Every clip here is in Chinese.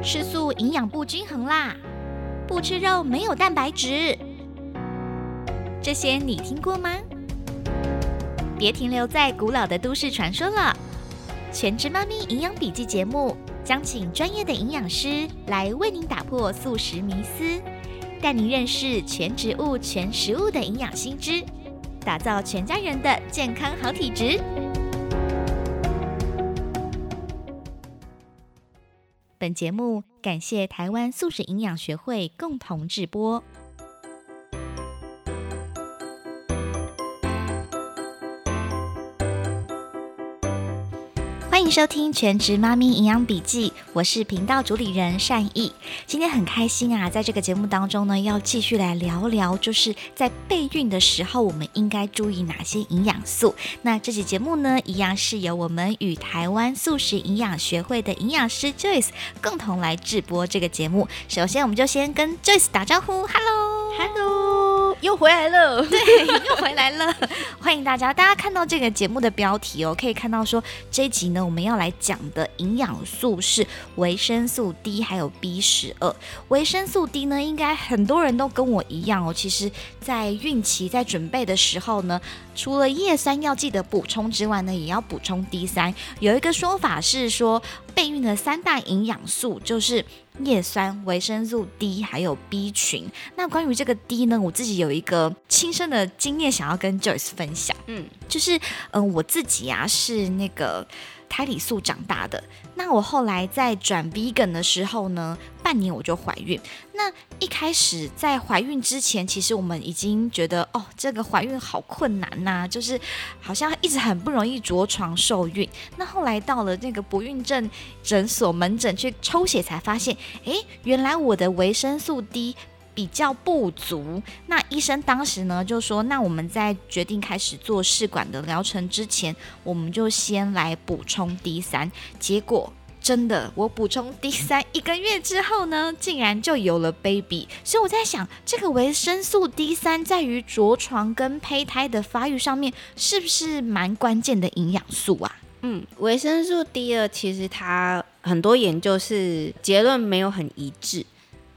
吃素营养不均衡啦，不吃肉没有蛋白质，这些你听过吗？别停留在古老的都市传说了，《全职妈咪营养笔记》节目将请专业的营养师来为您打破素食迷思，带您认识全植物、全食物的营养新知，打造全家人的健康好体质。本节目感谢台湾素食营养学会共同制播。收听《全职妈咪营养笔记》，我是频道主理人善意。今天很开心啊，在这个节目当中呢，要继续来聊聊，就是在备孕的时候，我们应该注意哪些营养素。那这期节目呢，一样是由我们与台湾素食营养学会的营养师 Joyce 共同来制播这个节目。首先，我们就先跟 Joyce 打招呼，Hello，Hello，又回来了，对，又回来了，欢迎大家。大家看到这个节目的标题哦，可以看到说这一集呢。我们要来讲的营养素是维生素 D 还有 B 十二。维生素 D 呢，应该很多人都跟我一样哦。其实，在孕期在准备的时候呢，除了叶酸要记得补充之外呢，也要补充 D 三。有一个说法是说，备孕的三大营养素就是叶酸、维生素 D 还有 B 群。那关于这个 D 呢，我自己有一个亲身的经验想要跟 Joyce 分享。嗯，就是嗯，我自己啊是那个。胎里素长大的，那我后来在转 vegan 的时候呢，半年我就怀孕。那一开始在怀孕之前，其实我们已经觉得哦，这个怀孕好困难呐，就是好像一直很不容易着床受孕。那后来到了那个不孕症诊所门诊去抽血，才发现，哎，原来我的维生素 D。比较不足，那医生当时呢就说，那我们在决定开始做试管的疗程之前，我们就先来补充 D 三。结果真的，我补充 D 三一个月之后呢，竟然就有了 baby。所以我在想，这个维生素 D 三在于着床跟胚胎的发育上面，是不是蛮关键的营养素啊？嗯，维生素 D 二其实它很多研究是结论没有很一致。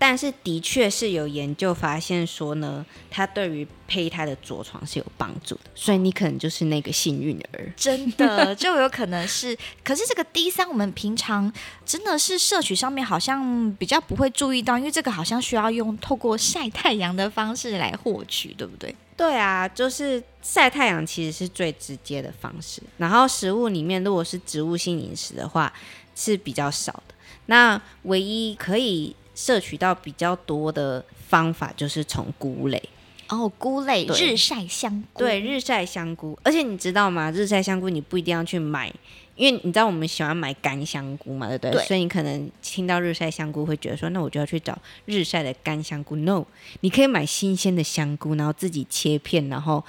但是的确是有研究发现说呢，它对于胚胎的着床是有帮助的，所以你可能就是那个幸运儿，真的就有可能是。可是这个 D 三我们平常真的是摄取上面好像比较不会注意到，因为这个好像需要用透过晒太阳的方式来获取，对不对？对啊，就是晒太阳其实是最直接的方式。然后食物里面如果是植物性饮食的话是比较少的，那唯一可以。摄取到比较多的方法就是从菇类哦，菇类日晒香菇，对日晒香菇，而且你知道吗？日晒香菇你不一定要去买，因为你知道我们喜欢买干香菇嘛，对不对？所以你可能听到日晒香菇会觉得说，那我就要去找日晒的干香菇。No，你可以买新鲜的香菇，然后自己切片，然后。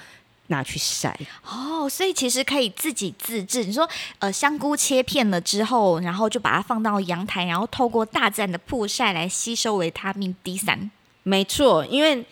拿去晒哦，所以其实可以自己自制。你说，呃，香菇切片了之后，然后就把它放到阳台，然后透过大自然的曝晒来吸收维他命 D 三。没错，因为。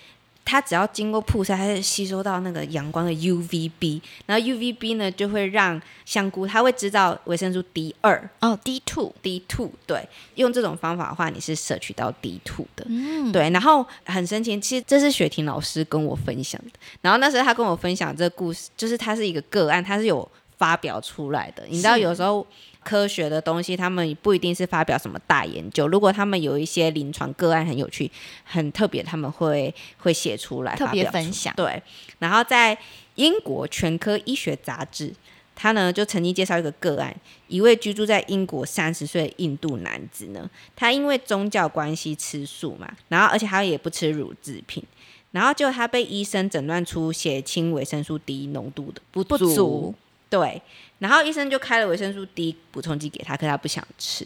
它只要经过曝晒，它是吸收到那个阳光的 UVB，然后 UVB 呢就会让香菇，它会制造维生素 D 二。哦，D two D two，对，用这种方法的话，你是摄取到 D two 的，嗯，对，然后很神奇，其实这是雪婷老师跟我分享的，然后那时候他跟我分享这个故事，就是它是一个个案，它是有发表出来的，你知道有时候。科学的东西，他们不一定是发表什么大研究。如果他们有一些临床个案很有趣、很特别，他们会会写出来，特别分享。对，然后在英国全科医学杂志，他呢就曾经介绍一个个案，一位居住在英国三十岁的印度男子呢，他因为宗教关系吃素嘛，然后而且他也不吃乳制品，然后就他被医生诊断出血清维生素 D 浓度的不足。对，然后医生就开了维生素 D 补充剂给他，可他不想吃，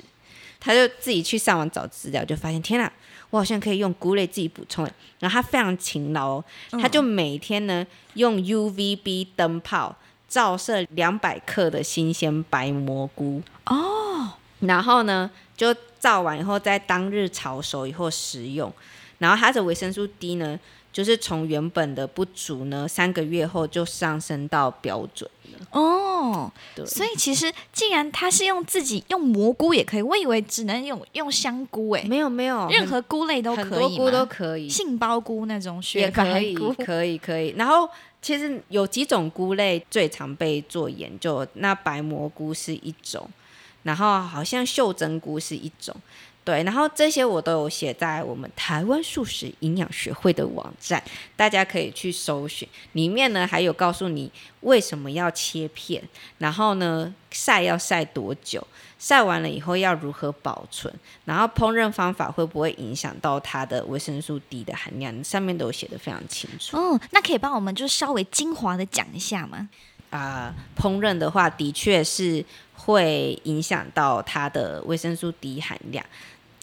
他就自己去上网找资料，就发现天哪，我好像可以用菇类自己补充。然后他非常勤劳，他就每天呢用 UVB 灯泡照射两百克的新鲜白蘑菇哦，然后呢就照完以后，在当日炒熟以后食用，然后他的维生素 D 呢。就是从原本的不足呢，三个月后就上升到标准了。哦，对，所以其实既然它是用自己用蘑菇也可以，我以为只能用用香菇哎，没有没有，任何菇类都可以很多菇都？可以，杏鲍菇那种也雪白可以菇，，可以，可以。然后其实有几种菇类最常被做研究，那白蘑菇是一种，然后好像袖珍菇是一种。对，然后这些我都有写在我们台湾素食营养学会的网站，大家可以去搜寻。里面呢还有告诉你为什么要切片，然后呢晒要晒多久，晒完了以后要如何保存，然后烹饪方法会不会影响到它的维生素 D 的含量，上面都有写的非常清楚。哦，那可以帮我们就稍微精华的讲一下吗？啊、烹饪的话，的确是会影响到它的维生素 D 含量，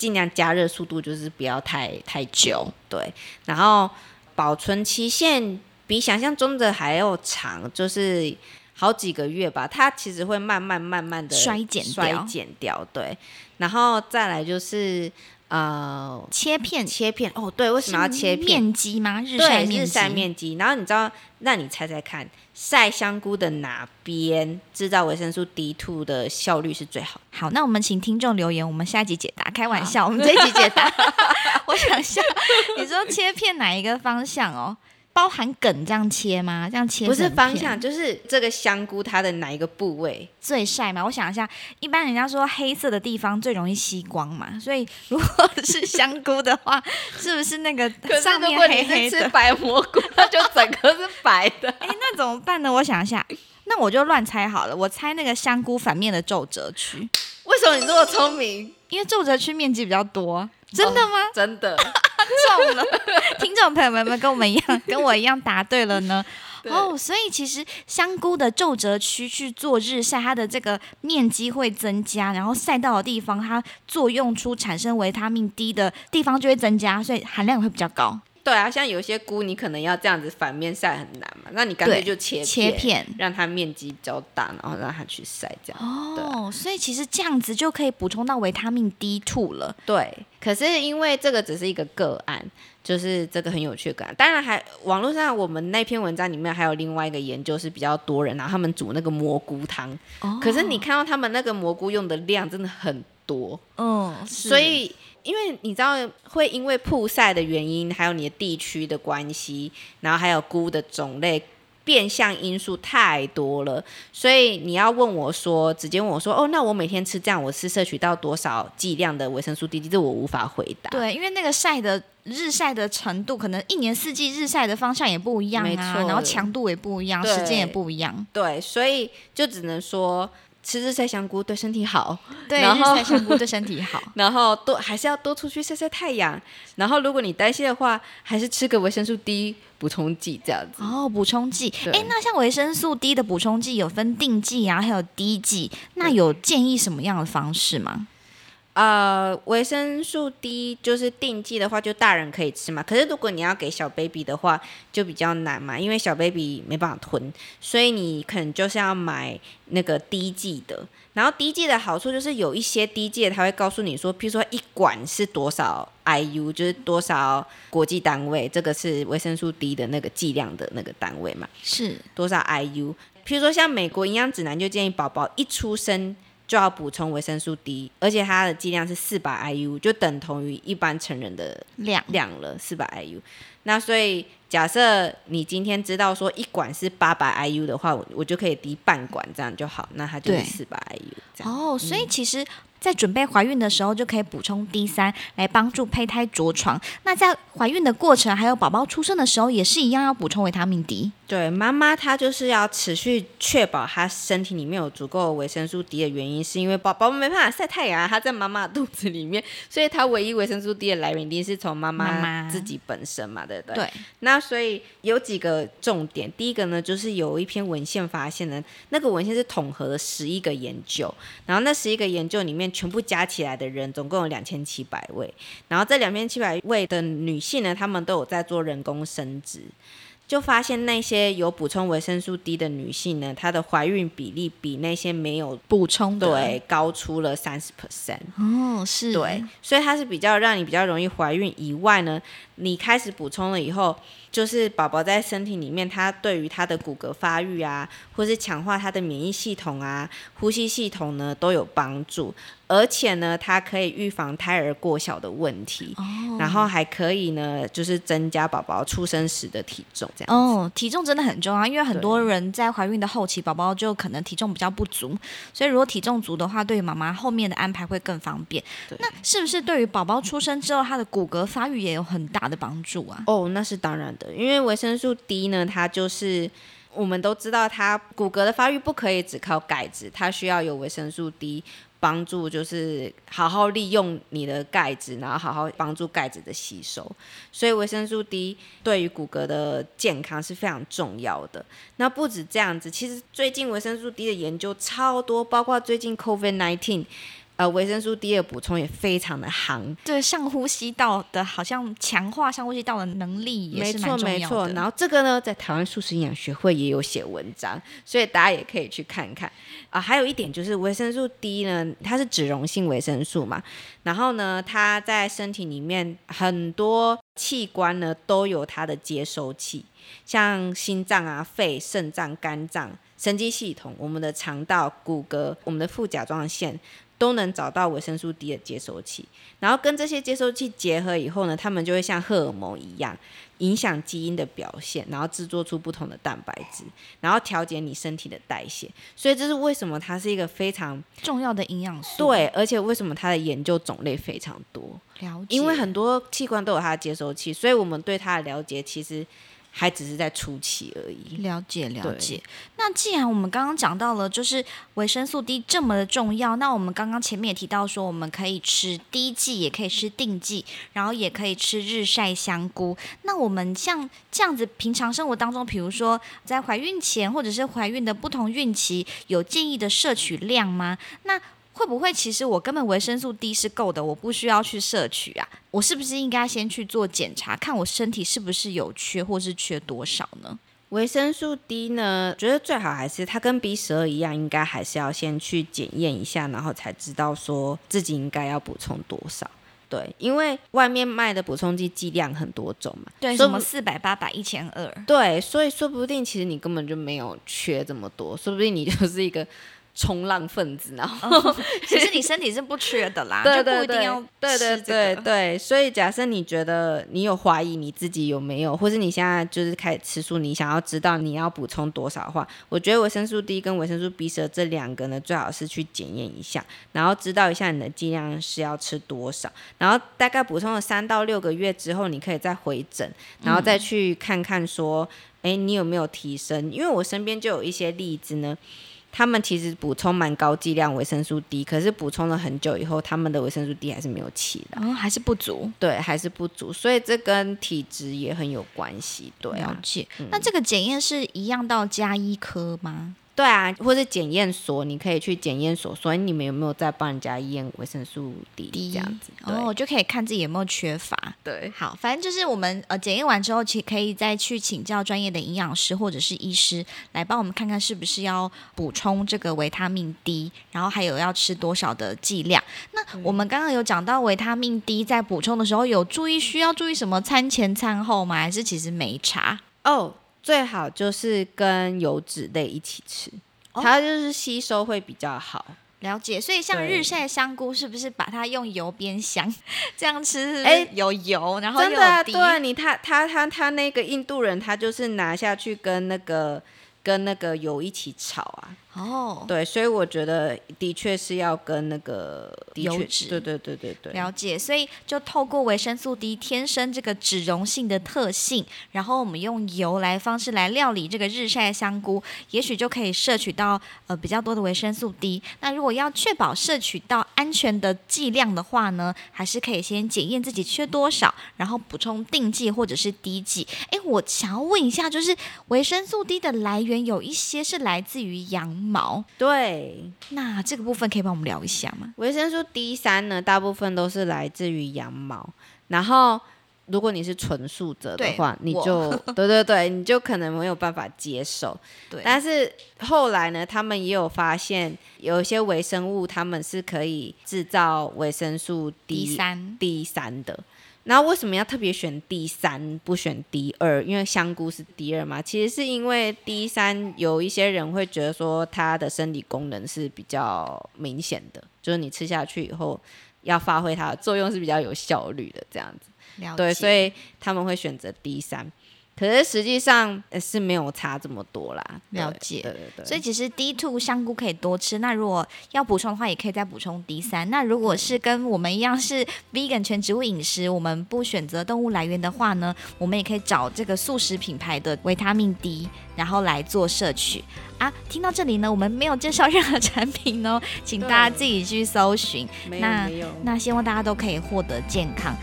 尽量加热速度就是不要太太久，对。然后保存期限比想象中的还要长，就是好几个月吧。它其实会慢慢慢慢的衰减掉衰减掉，对。然后再来就是呃切片切片哦，对，为什么要切片？面积吗？日对，晒面日晒面积。然后你知道，那你猜猜看，晒香菇的哪边制造维生素 D two 的效率是最好？好，那我们请听众留言，我们下一集解答。开玩笑，我们这一集解答。我想一下，你说切片哪一个方向哦？包含梗这样切吗？这样切不是方向，就是这个香菇它的哪一个部位？最晒嘛？我想一下，一般人家说黑色的地方最容易吸光嘛，所以如果是香菇的话，是不是那个上面黑黑的？白蘑菇，它就整个是白的。哎，那怎么办呢？我想一下，那我就乱猜好了，我猜那个香菇反面的皱褶区，为什么你这么聪明？因为皱褶区面积比较多。真的吗？真的，中了！听众朋友们有没有跟我们一样，跟我一样答对了呢？哦，所以其实香菇的皱褶区去做日晒，它的这个面积会增加，然后晒到的地方，它作用出产生维他命 D 的地方就会增加，所以含量会比较高。对啊，像有些菇你可能要这样子反面晒很难嘛，那你干脆就切切片让它面积比较大，然后让它去晒这样。哦，所以其实这样子就可以补充到维他命 D two 了。对，可是因为这个只是一个个案，就是这个很有趣的个案。当然还网络上我们那篇文章里面还有另外一个研究是比较多人，然后他们煮那个蘑菇汤，哦可是你看到他们那个蘑菇用的量真的很多，嗯，所以。因为你知道，会因为曝晒的原因，还有你的地区的关系，然后还有菇的种类，变相因素太多了，所以你要问我说，直接问我说，哦，那我每天吃这样，我是摄取到多少剂量的维生素 D？这我无法回答。对，因为那个晒的日晒的程度，可能一年四季日晒的方向也不一样啊，没错然后强度也不一样，时间也不一样。对，所以就只能说吃日晒香菇对身体好，对，然后日晒香菇对身体好。然后多还是要多出去晒晒太阳。然后如果你担心的话，还是吃个维生素 D 补充剂这样子。哦，补充剂，对哎，那像维生素 D 的补充剂有分定剂啊，还有滴剂，那有建议什么样的方式吗？呃，维生素 D 就是定剂的话，就大人可以吃嘛。可是如果你要给小 baby 的话，就比较难嘛，因为小 baby 没办法吞，所以你可能就是要买那个滴剂的。然后滴剂的好处就是有一些滴剂的，它会告诉你说，譬如说一管是多少 IU，就是多少国际单位，这个是维生素 D 的那个剂量的那个单位嘛。是多少 IU。譬如说，像美国营养指南就建议宝宝一出生就要补充维生素 D，而且它的剂量是四百 IU，就等同于一般成人的量量了，四百 IU。那所以假设你今天知道说一管是八百 IU 的话，我我就可以滴半管这样就好，那它就是对四百 IU 这样。哦，所以其实。在准备怀孕的时候，就可以补充 D 三来帮助胚胎着床。那在怀孕的过程，还有宝宝出生的时候，也是一样要补充维他命 D。对，妈妈她就是要持续确保她身体里面有足够的维生素 D 的原因，是因为宝宝没办法晒太阳啊，她在妈妈肚子里面，所以她唯一维生素 D 的来源一定是从妈妈妈妈自己本身嘛，对不对？对，那所以有几个重点，第一个呢，就是有一篇文献发现呢，那个文献是统合了十一个研究，然后那十一个研究里面全部加起来的人总共有两千七百位，然后这两千七百位的女性呢，她们都有在做人工生殖。就发现那些有补充维生素 D 的女性呢，她的怀孕比例比那些没有补充的对高出了三十 percent。哦，是对，所以它是比较让你比较容易怀孕以外呢，你开始补充了以后，就是宝宝在身体里面，它对于他的骨骼发育啊，或是强化他的免疫系统啊、呼吸系统呢都有帮助。而且呢，它可以预防胎儿过小的问题，然后还可以呢，就是增加宝宝出生时的体重。这样哦，体重真的很重要，因为很多人在怀孕的后期，宝宝就可能体重比较不足，所以如果体重足的话，对于妈妈后面的安排会更方便。那是不是对于宝宝出生之后，他的骨骼发育也有很大的帮助啊？哦，那是当然的，因为维生素 D 呢，它就是我们都知道，它骨骼的发育不可以只靠钙质，它需要有维生素 D。帮助就是好好利用你的钙质，然后好好帮助钙质的吸收。所以维生素 D 对于骨骼的健康是非常重要的。那不止这样子，其实最近维生素 D 的研究超多，包括最近 COVID nineteen。呃，维生素 D 的补充也非常的行，对上呼吸道的，好像强化上呼吸道的能力也是。没错，没错。然后这个呢，在台湾素食营养学会也有写文章，所以大家也可以去看看啊。还有一点就是维生素 D 呢，它是脂溶性维生素嘛，然后呢，它在身体里面很多器官呢都有它的接收器，像心脏啊、肺、肾脏、肝脏、神经系统、我们的肠道、骨骼、我们的副甲状腺。都能找到维生素 D 的接收器，然后跟这些接收器结合以后呢，它们就会像荷尔蒙一样影响基因的表现，然后制作出不同的蛋白质，然后调节你身体的代谢。所以这是为什么它是一个非常重要的营养素。对，而且为什么它的研究种类非常多？了解，因为很多器官都有它的接收器，所以我们对它的了解其实。还只是在初期而已。了解了解。那既然我们刚刚讲到了，就是维生素 D 这么的重要，那我们刚刚前面也提到说，我们可以吃低剂，也可以吃定剂，然后也可以吃日晒香菇。那我们像这样子，平常生活当中，比如说在怀孕前或者是怀孕的不同孕期，有建议的摄取量吗？那会不会其实我根本维生素 D 是够的，我不需要去摄取啊？我是不是应该先去做检查，看我身体是不是有缺，或是缺多少呢？维生素 D 呢，觉得最好还是它跟 B 十二一样，应该还是要先去检验一下，然后才知道说自己应该要补充多少。对，因为外面卖的补充剂剂量很多种嘛，对，什么四百、八百、一千二，对，所以说不定其实你根本就没有缺这么多，说不定你就是一个。冲浪分子，然后 其实你身体是不缺的啦，就不一定要对对对对。所以假设你觉得你有怀疑你自己有没有，或是你现在就是开始吃素，你想要知道你要补充多少的话，我觉得维生素 D 跟维生素 B 十这两个呢，最好是去检验一下，然后知道一下你的剂量是要吃多少，然后大概补充了三到六个月之后，你可以再回诊，然后再去看看说，哎，你有没有提升？因为我身边就有一些例子呢。他们其实补充蛮高剂量维生素 D，可是补充了很久以后，他们的维生素 D 还是没有起来，还是不足。对，还是不足，所以这跟体质也很有关系。对，了解。那这个检验是一样到加医科吗？对啊，或者检验所，你可以去检验所，所以你们有没有在帮人家验维生素 D 这样子？哦，就可以看自己有没有缺乏。对，好，反正就是我们呃检验完之后，其可以再去请教专业的营养师或者是医师来帮我们看看是不是要补充这个维他命 D，然后还有要吃多少的剂量。那我们刚刚有讲到维他命 D 在补充的时候有注意需要注意什么？餐前餐后吗？还是其实没差？哦。最好就是跟油脂类一起吃，它就是吸收会比较好。了解，所以像日晒香菇，是不是把它用油煸香这样吃？哎，有油，然后真的对你，他他他他那个印度人，他就是拿下去跟那个跟那个油一起炒啊。哦，对，所以我觉得的确是要跟那个油脂，对对对对对，了解。所以就透过维生素 D 天生这个脂溶性的特性，然后我们用油来方式来料理这个日晒香菇，也许就可以摄取到呃比较多的维生素 D。那如果要确保摄取到安全的剂量的话呢，还是可以先检验自己缺多少，然后补充定剂或者是滴剂。哎，我想要问一下，就是维生素 D 的来源有一些是来自于羊。毛对，那这个部分可以帮我们聊一下吗？维生素 D 三呢，大部分都是来自于羊毛，然后如果你是纯素者的话，你就 对对对，你就可能没有办法接受。对，但是后来呢，他们也有发现有一些微生物，他们是可以制造维生素 D 三 D 三的。然后为什么要特别选第三不选第二？因为香菇是第二嘛，其实是因为第三有一些人会觉得说它的生理功能是比较明显的，就是你吃下去以后要发挥它的作用是比较有效率的这样子。对，所以他们会选择第三。可是实际上呃是没有差这么多啦。了解对对对。所以其实 D two 香菇可以多吃，那如果要补充的话，也可以再补充 D 三。那如果是跟我们一样是 vegan 全植物饮食，我们不选择动物来源的话呢，我们也可以找这个素食品牌的维他命 D，然后来做摄取啊。听到这里呢，我们没有介绍任何产品哦，请大家自己去搜寻。那。那希望大家都可以获得健康。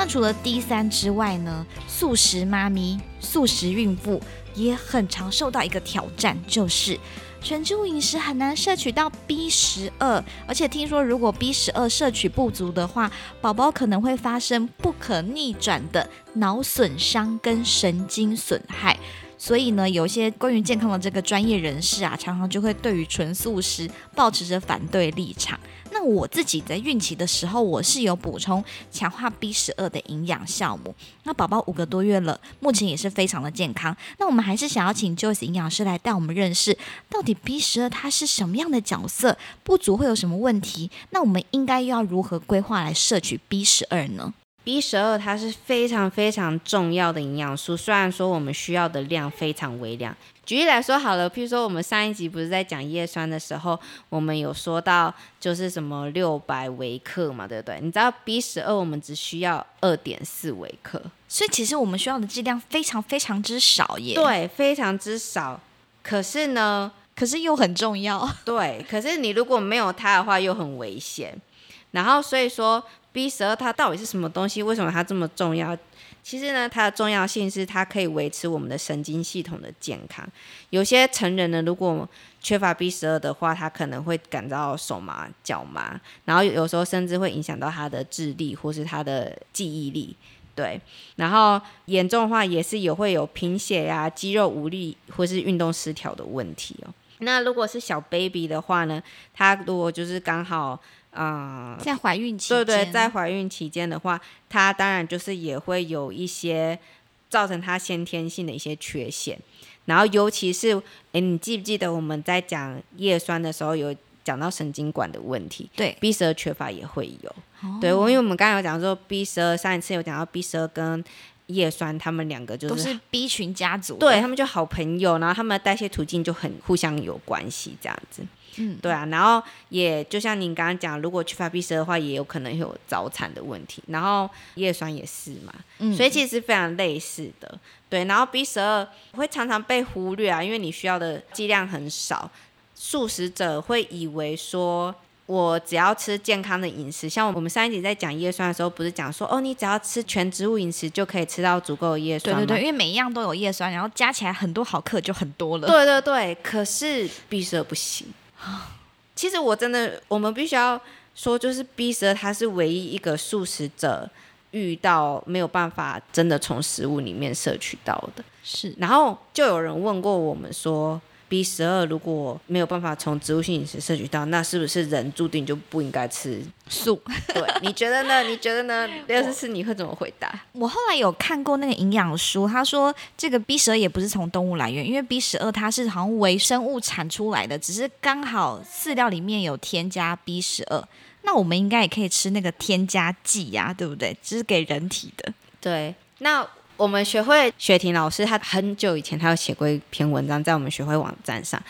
那除了 D 三之外呢，素食妈咪、素食孕妇也很常受到一个挑战，就是全植物饮食很难摄取到 B 十二，而且听说如果 B 十二摄取不足的话，宝宝可能会发生不可逆转的脑损伤跟神经损害。所以呢，有一些关于健康的这个专业人士啊，常常就会对于纯素食保持着反对立场。那我自己在孕期的时候，我是有补充强化 B 十二的营养酵母。那宝宝五个多月了，目前也是非常的健康。那我们还是想要请 Joyce 营养师来带我们认识，到底 B 十二它是什么样的角色，不足会有什么问题？那我们应该要如何规划来摄取 B 十二呢？B 十二它是非常非常重要的营养素，虽然说我们需要的量非常微量。举例来说好了，譬如说我们上一集不是在讲叶酸的时候，我们有说到就是什么六百微克嘛，对不对？你知道 B 十二我们只需要二点四微克，所以其实我们需要的剂量非常非常之少耶。，对，非常之少。可是呢，可是又很重要。对，可是你如果没有它的话，又很危险。然后所以说 B 十二它到底是什么东西？为什么它这么重要？其实呢，它的重要性是它可以维持我们的神经系统的健康。有些成人呢，如果缺乏 B 十二的话，他可能会感到手麻、脚麻，然后有时候甚至会影响到他的智力或是他的记忆力。对，然后严重的话也是有会有贫血呀、肌肉无力或是运动失调的问题哦。那如果是小 baby 的话呢，他如果就是刚好啊、呃在怀孕期对间，对，在怀孕期间的话，他当然就是也会有一些造成他先天性的一些缺陷。然后尤其是，哎，你记不记得我们在讲叶酸的时候有讲到神经管的问题对？B 十二缺乏也会有。哦对，我因为我们刚才有讲说 B 十二，上一次有讲到 B 十二跟叶酸，他们两个就是都是 B 群家族。对他们就好朋友，然后他们的代谢途径就很互相有关系，这样子。嗯，对啊，然后也就像您刚刚讲，如果缺乏 B 十二的话，也有可能有早产的问题。然后叶酸也是嘛，嗯所以其实是非常类似的。对，然后 B 十二会常常被忽略啊，因为你需要的剂量很少。素食者会以为说，我只要吃健康的饮食，像我们上一集在讲叶酸的时候，不是讲说，哦，你只要吃全植物饮食就可以吃到足够的叶酸吗？对对对，因为每一样都有叶酸，然后加起来很多毫克就很多了。对对对，可是 B 十二不行。其实我真的，我们必须要说，就是 B 蛇它是唯一一个素食者遇到没有办法真的从食物里面摄取到的。是然后就有人问过我们说，B 十二如果没有办法从植物性饮食摄取到，那是不是人注定就不应该吃？素。对，你觉得呢？你觉得呢？要是是你会怎么回答？我后来有看过那个营养书，他说这个 B 十二也不是从动物来源，因为 B 十二它是好像微生物产出来的，只是刚好饲料里面有添加 B 十二。那我们应该也可以吃那个添加剂呀、对不对？只是给人体的。对，那我们学会雪婷老师，他很久以前他有写过一篇文章在我们学会网站上，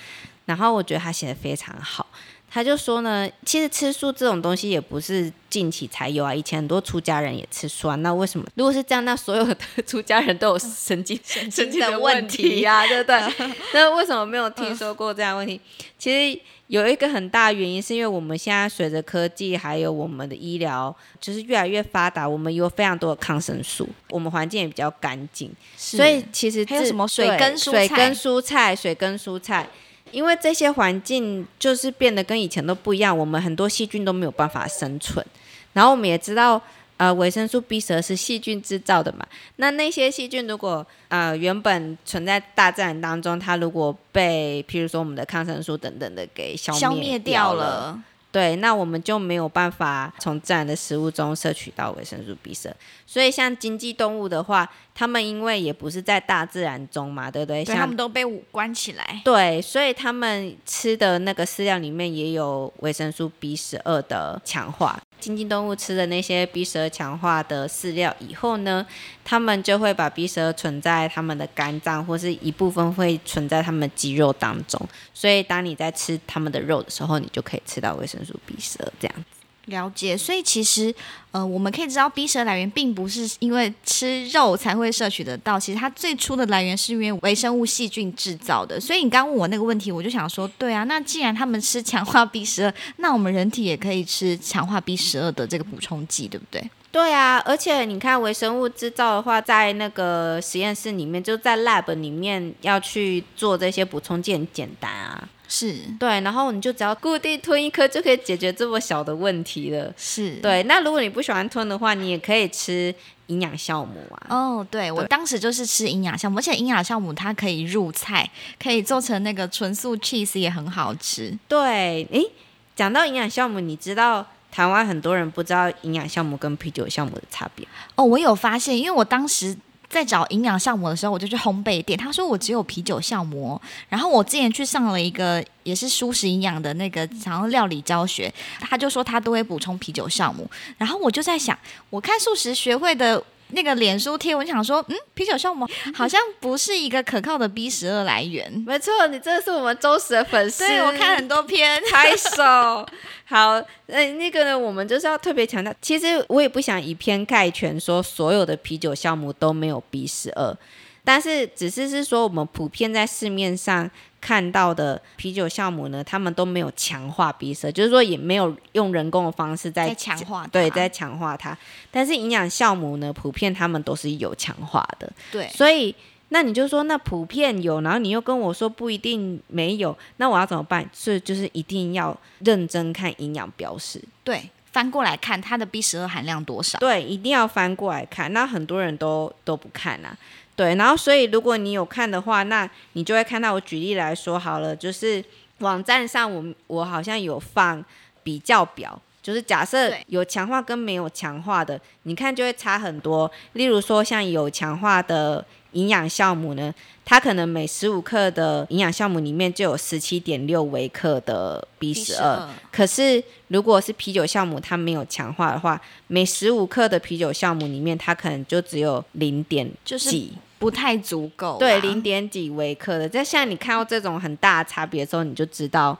然后我觉得他写的非常好。他就说呢，其实吃素这种东西也不是近期才有啊，以前很多出家人也吃素啊。那为什么如果是这样，那所有的 出家人都有神经神经的的问问题呀、对不对？那为什么没有听说过这样的问题？其实有一个很大的原因，是因为我们现在随着科技还有我们的医疗就是越来越发达，我们有非常多的抗生素，我们环境也比较干净，所以其实还有什么水对根蔬菜水根蔬菜、水根蔬菜，因为这些环境就是变得跟以前都不一样，我们很多细菌都没有办法生存。然后我们也知道，呃，维生素 B 十二是细菌制造的嘛。那那些细菌如果呃原本存在大自然当中，它如果被譬如说我们的抗生素等等的给消消灭灭掉了，了。对，那我们就没有办法从自然的食物中摄取到维生素 B 十二。所以像经济动物的话，它们因为也不是在大自然中嘛，对不对？对，他们都被关起来。对，所以他们吃的那个饲料里面也有维生素 B 十二的强化。经济动物吃的那些 B 十二强化的饲料以后呢，他们就会把 B 十二存在他们的肝脏，或是一部分会存在他们的肌肉当中。所以当你在吃他们的肉的时候，你就可以吃到维生素 B 十二这样子。了解，所以其实，呃，我们可以知道 B 十二来源并不是因为吃肉才会摄取得到，其实它最初的来源是因为微生物细菌制造的。所以你刚问我那个问题，我就想说，对啊，那既然他们吃强化 B 十二，那我们人体也可以吃强化 B 十二的这个补充剂，对不对？对啊，而且你看微生物制造的话，在那个实验室里面，就在 lab 里面要去做这些补充剂很简单啊。是对，然后你就只要固定吞一颗就可以解决这么小的问题了。是，对，那如果你不喜欢吞的话，你也可以吃营养酵母啊。哦，对我当时就是吃营养酵母，而且营养酵母它可以入菜，可以做成那个纯素 cheese 也很好吃。对，诶，讲到营养酵母，你知道台湾很多人不知道营养酵母跟啤酒酵母的差别。哦，我有发现，因为我当时在找营养酵母的时候，我就去烘焙店，他说我只有啤酒酵母、然后我之前去上了一个也是舒食营养的那个然后料理教学，他就说他都会补充啤酒酵母，然后我就在想，我看素食学会的。那个脸书贴文想说，嗯，啤酒酵母 好像不是一个可靠的 B 十二来源。没错，你真的是我们忠实的粉丝。对我看很多篇，拍手。好，那，那个呢，我们就是要特别强调，其实我也不想以偏概全，说所有的啤酒酵母都没有 B 十二，但是只是是说我们普遍在市面上看到的啤酒酵母呢，他们都没有强化 B 十二，就是说也没有用人工的方式在在强化它对，在强化它。但是营养酵母呢，普遍他们都是有强化的。对所以那你就说那普遍有，然后你又跟我说不一定没有，那我要怎么办？所以就是一定要认真看营养标识，对，翻过来看它的 B 十二含量多少。对，一定要翻过来看。那很多人都都不看啊，对，然后所以如果你有看的话，那你就会看到我举例来说好了，就是网站上我我好像有放比较表。就是假设有强化跟没有强化的，你看就会差很多。例如说，像有强化的营养酵母呢，它可能每十五克的营养酵母里面就有十七点六微克的 B 十二，可是如果是啤酒酵母，它没有强化的话，每十五克的啤酒酵母里面，它可能就只有零点就是几，不太足够啊。对，零点几微克的。在现在你看到这种很大的差别的时候，你就知道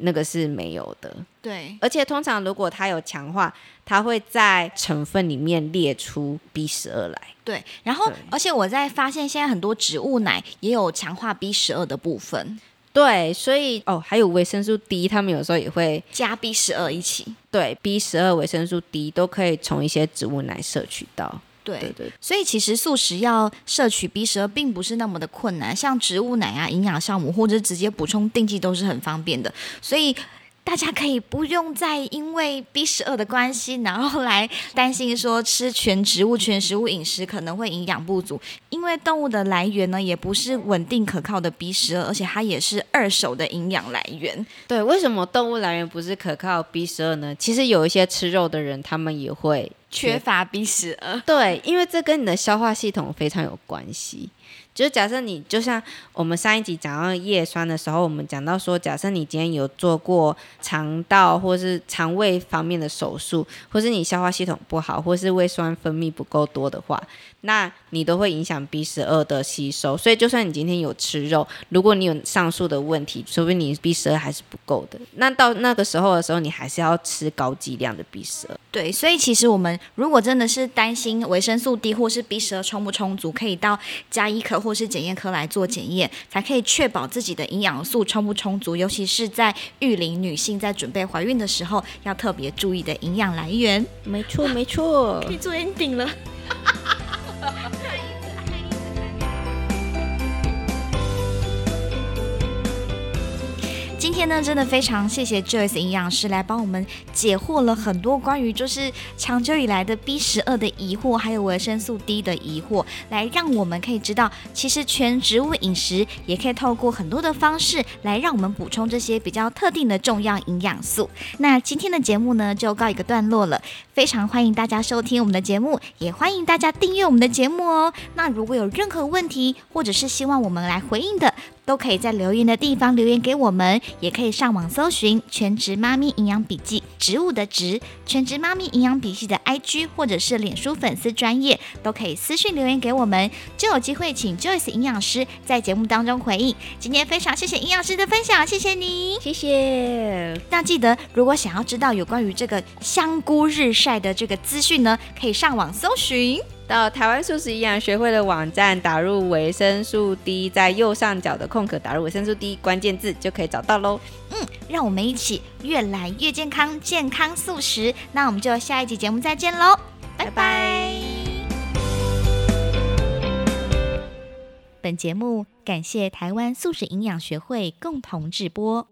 那个是没有的。对而且通常如果它有强化，它会在成分里面列出 B 十二来。对，然后而且我在发现现在很多植物奶也有强化 B 十二的部分，对，所以哦，还有维生素 D，他们有时候也会加 B 十二一起。对 B 十二、维生素 D 都可以从一些植物奶摄取到。对，对对所以其实素食要摄取 B 十二并不是那么的困难，像植物奶啊、营养酵母或者直接补充定剂都是很方便的，所以。大家可以不用再因为 B 十二的关系，然后来担心说吃全植物、全食物饮食可能会营养不足，因为动物的来源呢也不是稳定可靠的 B 十二，而且它也是二手的营养来源。对，为什么动物来源不是可靠 B 十二呢？其实有一些吃肉的人，他们也会缺乏 B 十二，对，因为这跟你的消化系统非常有关系。就是假设你就像我们上一集讲到叶酸的时候，我们讲到说，假设你今天有做过肠道或是肠胃方面的手术，或是你消化系统不好，或是胃酸分泌不够多的话，那你都会影响 B 十二的吸收。所以，就算你今天有吃肉，如果你有上述的问题，说不定你 B 十二还是不够的。那到那个时候的时候，你还是要吃高剂量的 B 十二。对，所以其实我们如果真的是担心维生素 D 或是 B 十二充不充足，可以到加医科或是检验科来做检验，才可以确保自己的营养素充不充足。尤其是在育龄女性在准备怀孕的时候，要特别注意的营养来源。没错，没错。可以做 ending 了。Yeah. 今天呢，真的非常谢谢 Joyce 营养师来帮我们解惑了很多关于就是长久以来的 B 十二的疑惑，还有维生素 D 的疑惑，来让我们可以知道，其实全植物饮食也可以透过很多的方式来让我们补充这些比较特定的重要营养素。那今天的节目呢，就告一个段落了。非常欢迎大家收听我们的节目，也欢迎大家订阅我们的节目哦。那如果有任何问题，或者是希望我们来回应的，都可以在留言的地方留言给我们，也可以上网搜寻“全职妈咪营养笔记”，植物的植，全职妈咪营养笔记的 IG 或者是脸书粉丝专业，都可以私信留言给我们，就有机会请 Joyce 营养师在节目当中回应。今天非常谢谢营养师的分享，谢谢你，谢谢。那记得，如果想要知道有关于这个香菇日晒的这个资讯呢，可以上网搜寻。到台湾素食营养学会的网站，打入维生素 D，在右上角的空格打入维生素 D 关键字，就可以找到喽。嗯，让我们一起越来越健康，健康素食。那我们就下一集节目再见喽，拜拜。本节目感谢台湾素食营养学会共同制播。